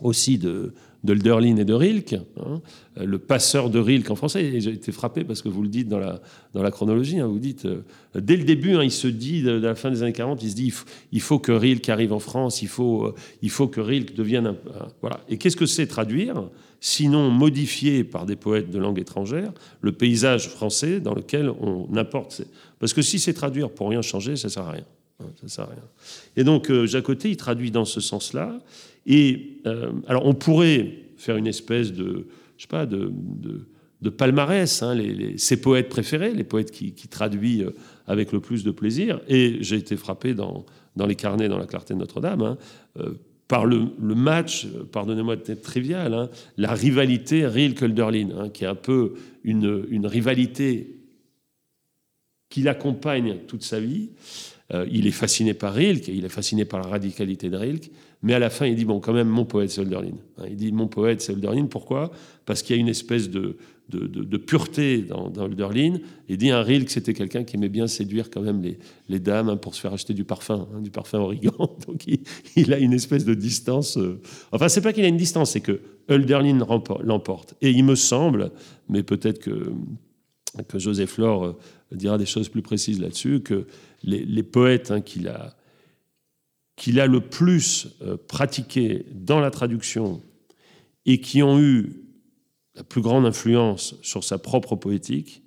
aussi de, de Lderlin et de Rilke, hein, le passeur de Rilke en français. Et j'ai été frappé parce que vous le dites dans la, dans la chronologie, hein, vous dites, euh, dès le début, hein, il se dit, de, la fin des années 40, il se dit, il faut, que Rilke arrive en France, il faut, euh, il faut que Rilke devienne un... voilà. Et qu'est-ce que c'est traduire? Sinon modifier par des poètes de langue étrangère le paysage français dans lequel on importe. Parce que si c'est traduire pour rien changer, ça sert à rien. Ça sert à rien. Et donc, euh, Jacoté, il traduit dans ce sens-là. Et euh, alors, on pourrait faire une espèce de, je sais pas, de, palmarès, hein, ses poètes préférés, les poètes qui, qui traduisent euh, avec le plus de plaisir. Et j'ai été frappé dans, dans les carnets, dans la clarté de Notre-Dame, hein, par le, match, pardonnez-moi de être trivial, hein, la rivalité Rilke-Hölderlin, hein, qui est un peu une, rivalité qui l'accompagne toute sa vie. il est fasciné par Rilke, il est fasciné par la radicalité de Rilke, mais à la fin, il dit, bon, quand même, mon poète, c'est Hölderlin. Hein, il dit, mon poète, c'est Hölderlin. Pourquoi? Parce qu'il y a une espèce de, de, pureté dans, dans Hölderlin. Il dit, un Rilke, c'était quelqu'un qui aimait bien séduire quand même les, dames hein, pour se faire acheter du parfum, hein, du parfum origan. Donc il, a une espèce de distance. Euh, enfin, c'est pas qu'il a une distance, c'est que Hölderlin l'emporte. Et il me semble, mais peut-être que, que Joseph Laure euh, dira des choses plus précises là-dessus, que les, poètes qu'il a qu'il a le plus euh, pratiqué dans la traduction et qui ont eu la plus grande influence sur sa propre poétique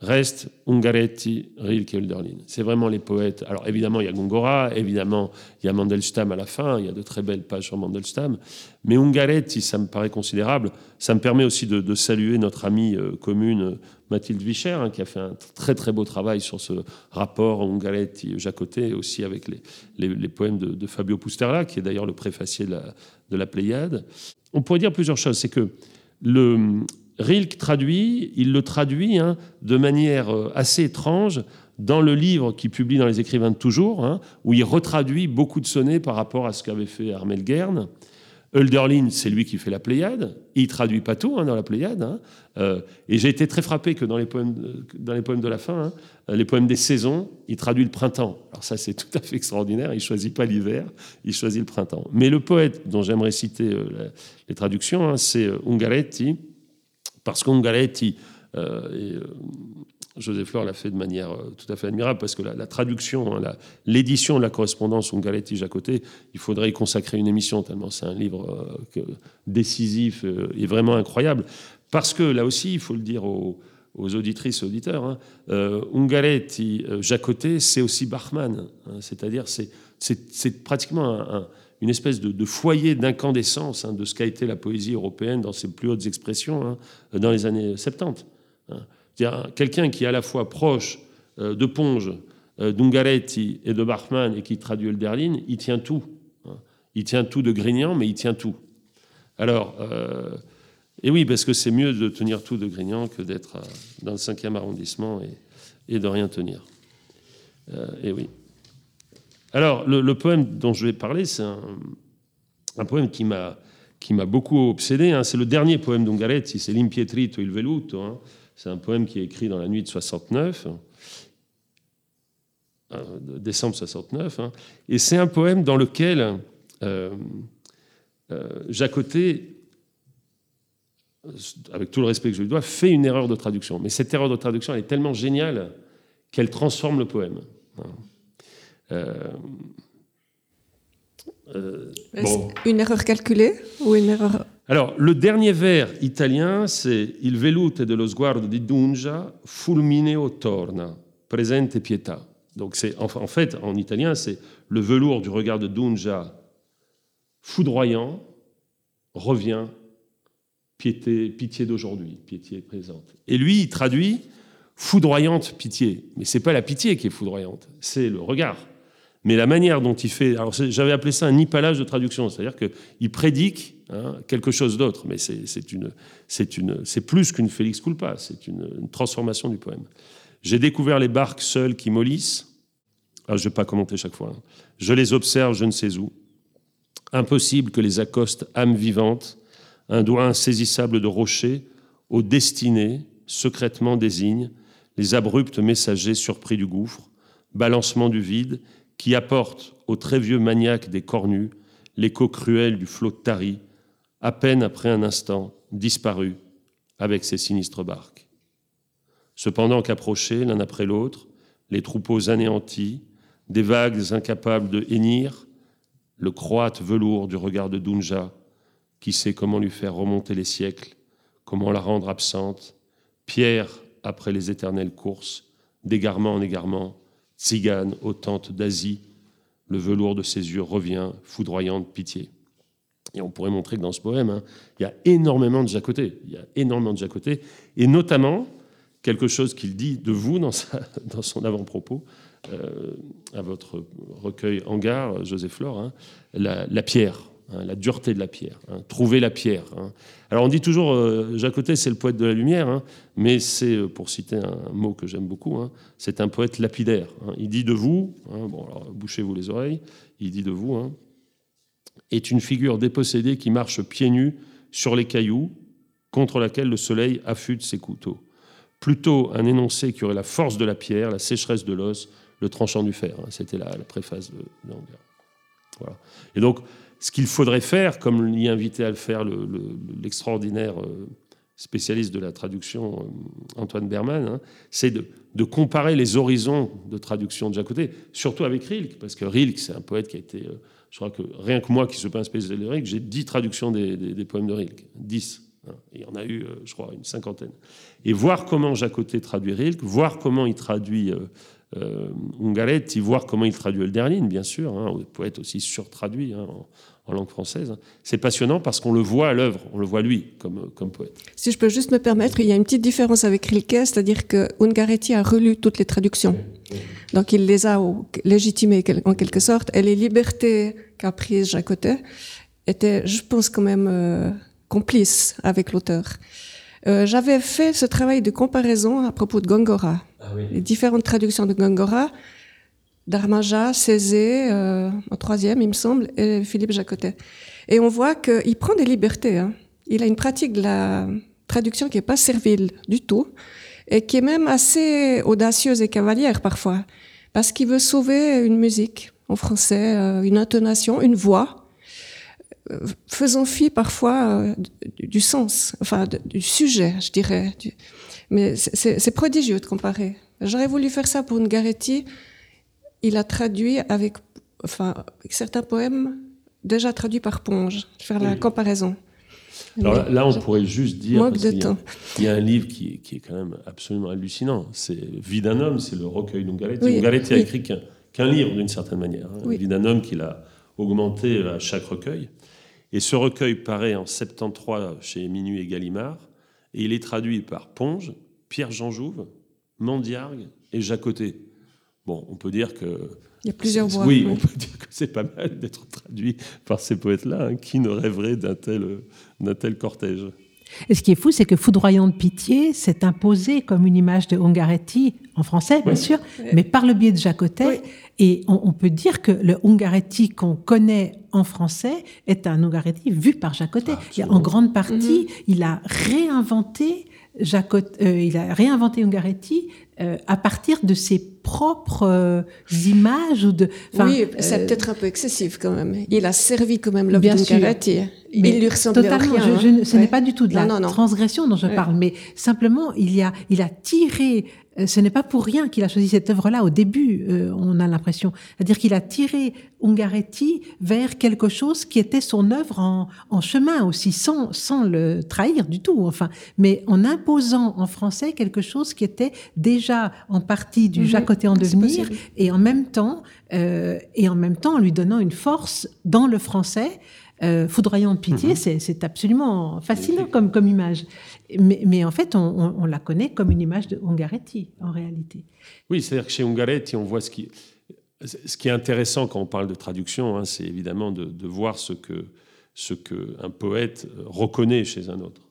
reste Ungaretti, Rilke et Hölderlin. C'est vraiment les poètes. Alors évidemment, il y a Gongora, évidemment, il y a Mandelstam à la fin, il y a de très belles pages sur Mandelstam, mais Ungaretti, ça me paraît considérable. Ça me permet aussi de, saluer notre amie euh, commune Mathilde Vicher, hein, qui a fait un très très beau travail sur ce rapport Ungaretti-Jacotet, aussi avec les, les, poèmes de, Fabio Pusterla, qui est d'ailleurs le préfacier de la, de la Pléiade. On pourrait dire plusieurs choses. C'est que le, Rilke traduit, il le traduit hein, de manière euh, assez étrange dans le livre qu'il publie dans les écrivains de toujours, hein, où il retraduit beaucoup de sonnets par rapport à ce qu'avait fait Armel Guerne. Hölderlin, c'est lui qui fait la Pléiade. Il traduit pas tout hein, dans la Pléiade. Euh, et j'ai été très frappé que dans les poèmes, poèmes de la fin, les poèmes des saisons, il traduit le printemps. Alors ça, c'est tout à fait extraordinaire. Il choisit pas l'hiver, il choisit le printemps. Mais le poète dont j'aimerais citer euh, les traductions, c'est Ungaretti parce qu'Ungaretti, euh, et euh, Joseph Fleur l'a fait de manière euh, tout à fait admirable, parce que la, traduction, hein, l'édition de la correspondance Ungaretti-Jacoté, il faudrait y consacrer une émission, tellement c'est un livre décisif et vraiment incroyable. Parce que là aussi, il faut le dire aux, auditrices et auditeurs, hein, Ungaretti, Jacoté, c'est aussi Bachmann. Hein, c'est-à-dire, c'est pratiquement un une espèce de, foyer d'incandescence hein, de ce qu'a été la poésie européenne dans ses plus hautes expressions dans les années 70. Hein. Quelqu'un qui est à la fois proche euh, de Ponge, euh, d'Ungaretti et de Bachmann et qui traduit le Derlin, il tient tout. Il tient tout de Grignan, mais il tient tout. Alors, euh, et oui, parce que c'est mieux de tenir tout de Grignan que d'être dans le 5e arrondissement et, de rien tenir. et oui. Alors, le, poème dont je vais parler, c'est un, poème qui m'a qui m'a beaucoup obsédé. Hein. C'est le dernier poème d'Ungaretti, c'est L'Impietrito il Veluto. Hein. C'est un poème qui est écrit dans la nuit de 69, euh, décembre 69. Hein. Et c'est un poème dans lequel euh, euh, Jacoté, avec tout le respect que je lui dois, fait une erreur de traduction. Mais cette erreur de traduction, elle est tellement géniale qu'elle transforme le poème. Hein. Euh, euh, une erreur calculée ou une erreur alors, le dernier vers italien, c'est Il velute dello sguardo di Dunja, fulmineo torna, presente pietà. Donc, c'est, en, fait, en italien, c'est le velours du regard de Dunja, foudroyant, revient, piété, pitié d'aujourd'hui, pitié présente. Et lui, il traduit foudroyante pitié. Mais c'est pas la pitié qui est foudroyante, c'est le regard. Mais la manière dont il fait, alors j'avais appelé ça un nipalage de traduction, c'est-à-dire qu'il prédique hein, quelque chose d'autre, mais c'est plus qu'une Félix culpa, c'est une, transformation du poème. J'ai découvert les barques seules qui mollissent. Ah, je ne vais pas commenter chaque fois. Hein. Je les observe, je ne sais où. Impossible que les accoste âme vivante, un doigt insaisissable de rocher, aux destinées secrètement désigne les abrupts messagers surpris du gouffre, balancement du vide, qui apportent au très vieux maniaque des cornus l'écho cruel du flot de Tari, à peine après un instant, disparu avec ses sinistres barques. Cependant qu'approchaient l'un après l'autre les troupeaux anéantis, des vagues incapables de hennir, le croate velours du regard de Dunja, qui sait comment lui faire remonter les siècles, comment la rendre absente, Pierre après les éternelles courses, d'égarement en égarement, tzigane aux tentes d'Asie, le velours de ses yeux revient, foudroyant de pitié. Et on pourrait montrer que dans ce poème, hein, il y a énormément de Jacoté. Il y a énormément de Jacoté, et notamment quelque chose qu'il dit de vous dans, son avant-propos, euh, à votre recueil Hangar, Joseph Flore, hein, la, pierre, hein, la dureté de la pierre, trouver la pierre. Alors on dit toujours, euh, Jacoté c'est le poète de la lumière, mais c'est, euh, pour citer un, mot que j'aime beaucoup, c'est un poète lapidaire. Il dit de vous, bon bouchez-vous les oreilles, il dit de vous, est une figure dépossédée qui marche pieds nus sur les cailloux, contre laquelle le soleil affûte ses couteaux. Plutôt un énoncé qui aurait la force de la pierre, la sécheresse de l'os, le tranchant du fer. Hein. C'était la, préface de, de voilà. Et donc, ce qu'il faudrait faire, comme l'y invitait à le faire l'extraordinaire euh, spécialiste de la traduction euh, Antoine Berman, hein, c'est de, comparer les horizons de traduction de Jacoté, surtout avec Rilke, parce que Rilke, c'est un poète qui a été, euh, je crois que rien que moi qui suis pas un spécialiste de Rilke, j'ai dix traductions des, poèmes de Rilke, dix. Hein. il y en a eu, je crois, une cinquantaine. Et voir comment Jacoté traduit Rilke, voir comment il traduit Ungaretti, voir comment il traduit le dernier, bien sûr, hein, le poète aussi surtraduit hein, en, langue française. C'est passionnant parce qu'on le voit à l'œuvre, on le voit lui comme, comme poète. Si je peux juste me permettre, il y a une petite différence avec Rilke, c'est-à-dire que Ungaretti a relu toutes les traductions. Donc il les a légitimées en quelque sorte. Et les libertés qu'a prises Jacotet étaient, je pense, quand même euh, complices avec l'auteur. Euh, j'avais fait ce travail de comparaison à propos de Gongora. Ah Les différentes traductions de Gongora, Darmaja, Cézé, euh, en troisième, il me semble, et Philippe Jacotet. Et on voit qu'il prend des libertés. Hein. Il a une pratique de la traduction qui n'est pas servile du tout, et qui est même assez audacieuse et cavalière parfois, parce qu'il veut sauver une musique en français, euh, une intonation, une voix, faisons fi parfois euh, du, sens, enfin du sujet, je dirais. Mais c'est prodigieux de comparer. J'aurais voulu faire ça pour Ungaretti. Il a traduit avec, enfin, certains poèmes déjà traduits par Ponge. Faire la comparaison. Alors là, on pourrait juste dire Il y a un livre qui, est quand même absolument hallucinant. C'est Vie d'un homme, c'est le recueil d'Ungaretti. Ungaretti a écrit qu'un livre d'une certaine manière. Hein. Vie d'un homme qu'il a augmenté à chaque recueil. Et ce recueil paraît en 73 chez Minuit et Gallimard, et il est traduit par Ponge, Pierre-Jean Jouve, Mandiargue et Jacoté. Bon, on peut dire que... Il y a plusieurs voix. Oui, on peut dire que c'est pas mal d'être traduit par ces poètes-là, hein, qui ne rêverait d'un tel, tel cortège? Et ce qui est fou, c'est que Foudroyant de pitié s'est imposé comme une image de Ungaretti, en français bien sûr, mais par le biais de Jacotet. Et on, peut dire que le Ungaretti qu'on connaît en français est un Ungaretti vu par Jacotet. en grande partie, mm-hmm. il a réinventé Jacot, euh, il a réinventé Ungaretti euh, à partir de ses propres euh, images ou de. Oui, c'est peut-être un peu excessif quand même. Il a servi quand même l'œuvre d'Ungaretti. Il lui ressemblait totalement, à rien. Je, hein. ce n'est pas du tout de la transgression dont je parle, mais simplement il y a, il a tiré euh, ce n'est pas pour rien qu'il a choisi cette œuvre-là au début, euh, on a l'impression. C'est-à-dire qu'il a tiré Ungaretti vers quelque chose qui était son œuvre en, chemin aussi, sans, sans le trahir du tout, enfin, mais en imposant en français quelque chose qui était déjà en partie du mm Jacoté en devenir, et en même temps, euh, et en même temps en lui donnant une force dans le français euh, foudroyant de pitié, mhm. c'est absolument fascinant comme, comme image. Mais, mais en fait, on, on, la connaît comme une image de Ungaretti, en réalité. Oui, c'est-à-dire que chez Ungaretti, on voit ce qui, ce qui est intéressant quand on parle de traduction, hein, c'est évidemment de, de, voir ce que, ce que un poète reconnaît chez un autre.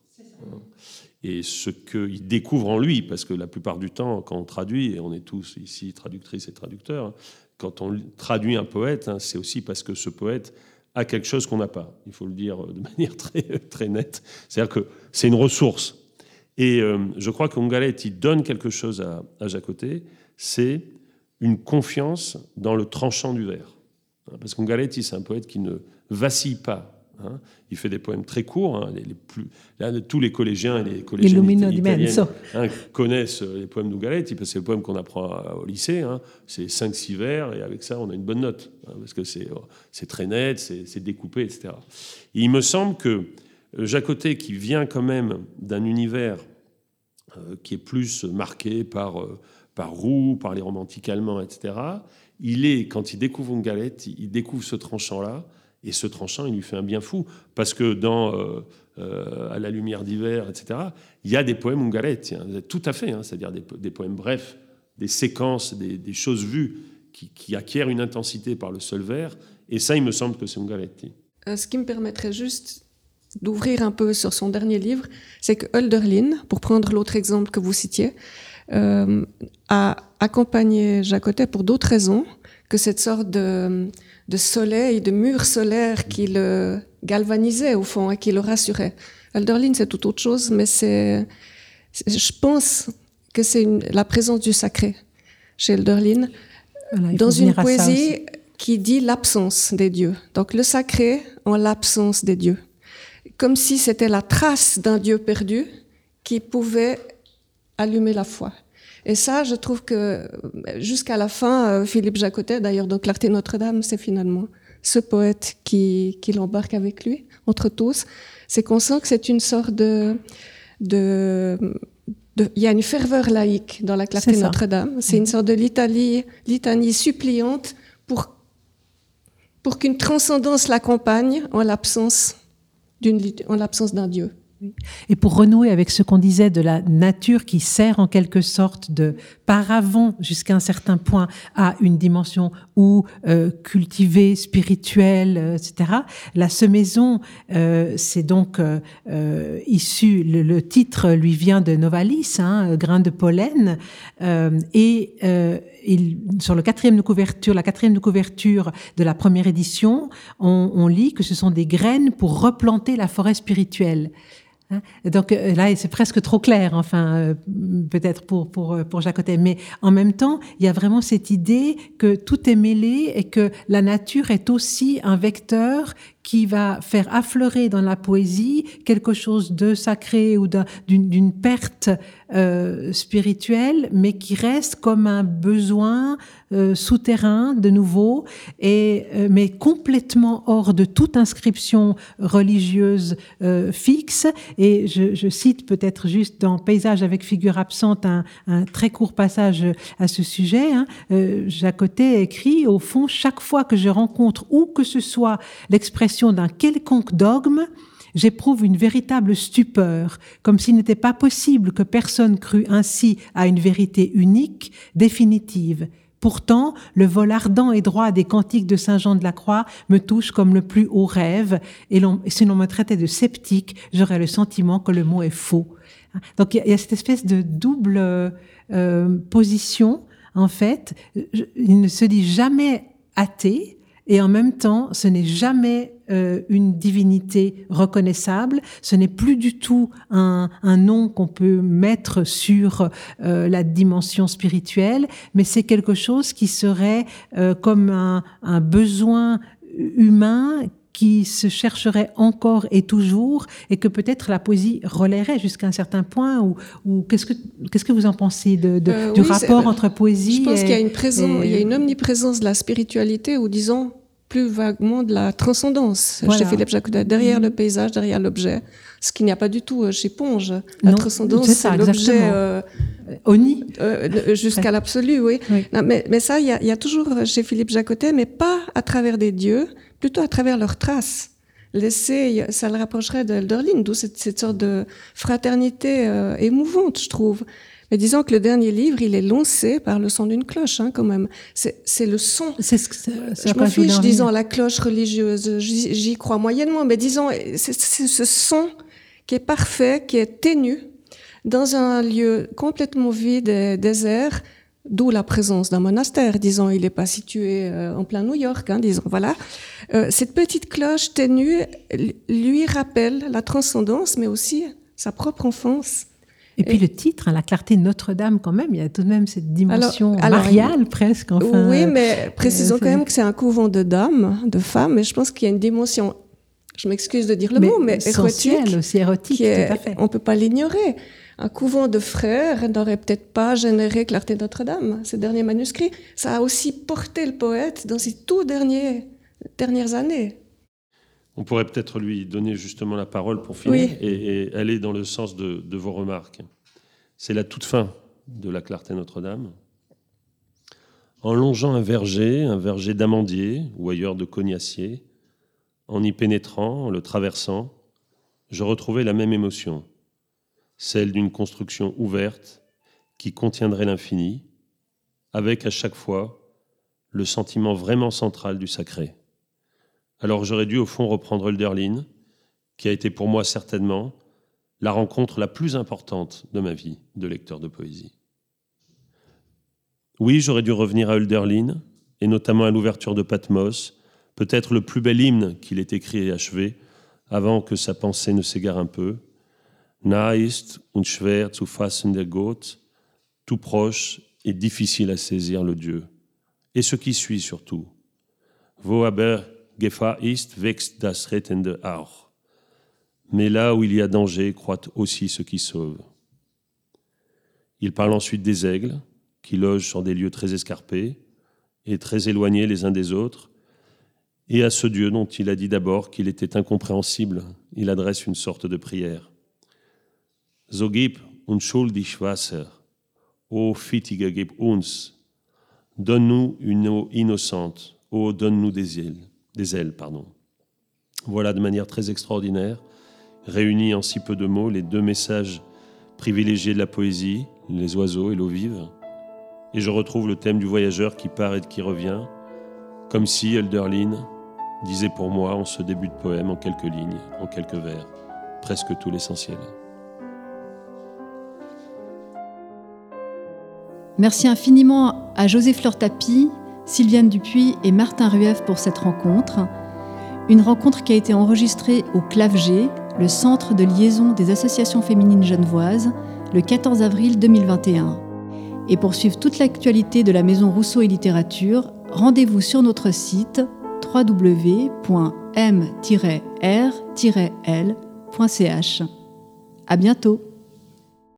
Et ce qu'il découvre en lui, parce que la plupart du temps, quand on traduit, et on est tous ici traductrices et traducteurs, quand on traduit un poète, hein, c'est aussi parce que ce poète à quelque chose qu'on n'a pas. Il faut le dire de manière très, très nette. C'est-à-dire que c'est une ressource. Et euh, je crois qu'Ungaletti donne quelque chose à, à Jacotet, c'est une confiance dans le tranchant du verre. Parce qu'Ungaletti, c'est un poète qui ne vacille pas. Hein. Il fait des poèmes très courts. Hein. Les, plus, tous les collégiens et les collégiennes italiennes hein, connaissent les poèmes d'Ungaletti, parce que c'est le poème qu'on apprend au lycée. C'est 5-6 vers, et avec ça, on a une bonne note. parce que c'est très net, c'est découpé, etc. il me semble que euh, Jacotet, qui vient quand même d'un univers euh, qui est plus marqué par, euh, par Roux, par les romantiques allemands, etc., il est, quand il découvre une galette, il découvre ce tranchant-là, et ce tranchant, il lui fait un bien fou, parce que dans À la lumière d'hiver, etc., il y a des poèmes Ungaretti, hein, tout à fait, hein, c'est-à-dire des, poèmes brefs, des séquences, des, choses vues qui, qui, acquièrent une intensité par le seul vers, et ça, il me semble que c'est Ungaretti. ce qui me permettrait juste d'ouvrir un peu sur son dernier livre, c'est que Hölderlin, pour prendre l'autre exemple que vous citiez, euh, a accompagné Jacotet pour d'autres raisons que cette sorte de, de, soleil, de mur solaire qui le galvanisait au fond et qui le rassurait. Hölderlin, c'est tout autre chose, mais c'est, je pense que c'est la présence du sacré chez Hölderlin dans une poésie qui dit l'absence des dieux. Donc le sacré en l'absence des dieux comme si c'était la trace d'un Dieu perdu qui pouvait allumer la foi. Et ça, je trouve que jusqu'à la fin, euh, Philippe Jacotet, d'ailleurs, dans Clarté Notre-Dame, c'est finalement ce poète qui, qui l'embarque avec lui, entre tous. C'est qu'on sent que c'est une sorte de, de, il y a une ferveur laïque dans la Clarté Notre-Dame. C'est une sorte de litanie, litanie suppliante pour, pour qu'une transcendance l'accompagne en l'absence d'un Dieu. Et pour renouer avec ce qu'on disait de la nature qui sert en quelque sorte de paravent jusqu'à un certain point à une dimension ou euh, cultivée, spirituelle, euh, etc. La semaison, euh, c'est donc euh, issu, le, titre lui vient de Novalis, hein, grain de pollen, et il, sur le quatrième de couverture, la quatrième de couverture de la première édition, on, on lit que ce sont des graines pour replanter la forêt spirituelle. Hein? Donc euh, là, c'est presque trop clair, enfin, euh, peut-être pour, pour, euh, pour Jacotet. Mais en même temps, il y a vraiment cette idée que tout est mêlé et que la nature est aussi un vecteur qui va faire affleurer dans la poésie quelque chose de sacré ou d'une perte euh, spirituelle, mais qui reste comme un besoin euh, souterrain de nouveau, et euh, mais complètement hors de toute inscription religieuse fixe. Et je, cite peut-être juste dans Paysage avec figure absente un, très court passage à ce sujet. Hein. Jacotet écrit au fond chaque fois que je rencontre où que ce soit l'expression d'un quelconque dogme, j'éprouve une véritable stupeur, comme s'il n'était pas possible que personne crût ainsi à une vérité unique, définitive. Pourtant, le vol ardent et droit des cantiques de Saint Jean de la Croix me touche comme le plus haut rêve, et si l'on me traitait de sceptique, j'aurais le sentiment que le mot est faux. Donc il y, a cette espèce de double euh, position, en fait. Il ne se dit jamais athée, et en même temps, ce n'est jamais euh, une divinité reconnaissable, ce n'est plus du tout un, un nom qu'on peut mettre sur euh, la dimension spirituelle, mais c'est quelque chose qui serait euh, comme un, un besoin humain qui se chercherait encore et toujours, et que peut-être la poésie relairait jusqu'à un certain point, ou, ou qu'est-ce que qu'est-ce que vous en pensez de, de euh, du rapport entre poésie Je pense qu'il y a une présence, il y a une omniprésence de la spiritualité, ou disons plus vaguement de la transcendance chez Philippe Jacotet, derrière le paysage, derrière l'objet, ce qu'il n'y a pas du tout euh, chez Ponge. La transcendance, c'est l'objet euh, Oni euh, jusqu'à l'absolu, oui. mais, mais, ça, il y a, y a, toujours chez Philippe Jacotet, mais pas à travers des dieux, plutôt à travers leurs traces. L'essai, ça le rapprocherait de d'où cette, cette, sorte de fraternité euh, émouvante, je trouve. Mais disons que le dernier livre, il est lancé par le son d'une cloche, hein, quand même. C'est le son. C'est ce que je me fiche, disons, la cloche religieuse. J'y crois moyennement, mais disons, c'est ce son qui est parfait, qui est ténu, dans un lieu complètement vide et désert, d'où la présence d'un monastère. Disons, il n'est pas situé euh, en plein New York, hein, disons, voilà. Euh, cette petite cloche ténue lui rappelle la transcendance, mais aussi sa propre enfance Et, puis le titre, hein, La clarté de Notre-Dame, quand même, il y a tout de même cette dimension mariale presque. Enfin, oui, mais précisons quand même que c'est un couvent de dames, de femmes, et je pense qu'il y a une dimension je m'excuse de dire le mot, mais érotique, aussi érotique, tout à fait. on peut pas l'ignorer. Un couvent de frères n'aurait peut-être pas généré Clarté Notre-Dame, ce dernier manuscrit. Ça a aussi porté le poète dans ses tout derniers, dernières années. On pourrait peut-être lui donner justement la parole pour finir et, aller dans le sens de, de vos remarques. C'est la toute fin de la Clarté Notre-Dame. En longeant un verger, un verger d'amandier ou ailleurs de cognacier, en y pénétrant, en le traversant, je retrouvais la même émotion, celle d'une construction ouverte qui contiendrait l'infini, avec à chaque fois le sentiment vraiment central du sacré. Alors j'aurais dû au fond reprendre Hölderlin, qui a été pour moi certainement la rencontre la plus importante de ma vie de lecteur de poésie. Oui, j'aurais dû revenir à Hölderlin, et notamment à l'ouverture de Patmos, peut-être le plus bel hymne qu'il ait écrit et achevé, avant que sa pensée ne s'égare un peu. Na ist und schwer zu fassen der Gott, tout proche et difficile à saisir le Dieu. Et ce qui suit surtout. Wo aber Gefahr ist, wächst das rettende auch. Mais là où il y a danger, croît aussi ce qui sauve. Il parle ensuite des aigles, qui logent sur des lieux très escarpés et très éloignés les uns des autres, et à ce Dieu dont il a dit d'abord qu'il était incompréhensible, il adresse une sorte de prière. So gib uns Wasser, ô fittige gib uns. Donne-nous une eau innocente, ô donne-nous des ailes, des ailes, pardon. Voilà de manière très extraordinaire, réunis en si peu de mots, les deux messages privilégiés de la poésie, les oiseaux et l'eau vive. Et je retrouve le thème du voyageur qui part et qui revient, comme si Elderlin disait pour moi en ce début de poème, en quelques lignes, en quelques vers, presque tout l'essentiel. Merci infiniment à José Fleur Tapie, Sylviane Dupuis et Martin Rueff pour cette rencontre. Une rencontre qui a été enregistrée au CLAVG, le centre de liaison des associations féminines genevoises, le 14 avril 2021. Et pour suivre toute l'actualité de la Maison Rousseau et Littérature, rendez-vous sur notre site www.m-r-l.ch. À bientôt!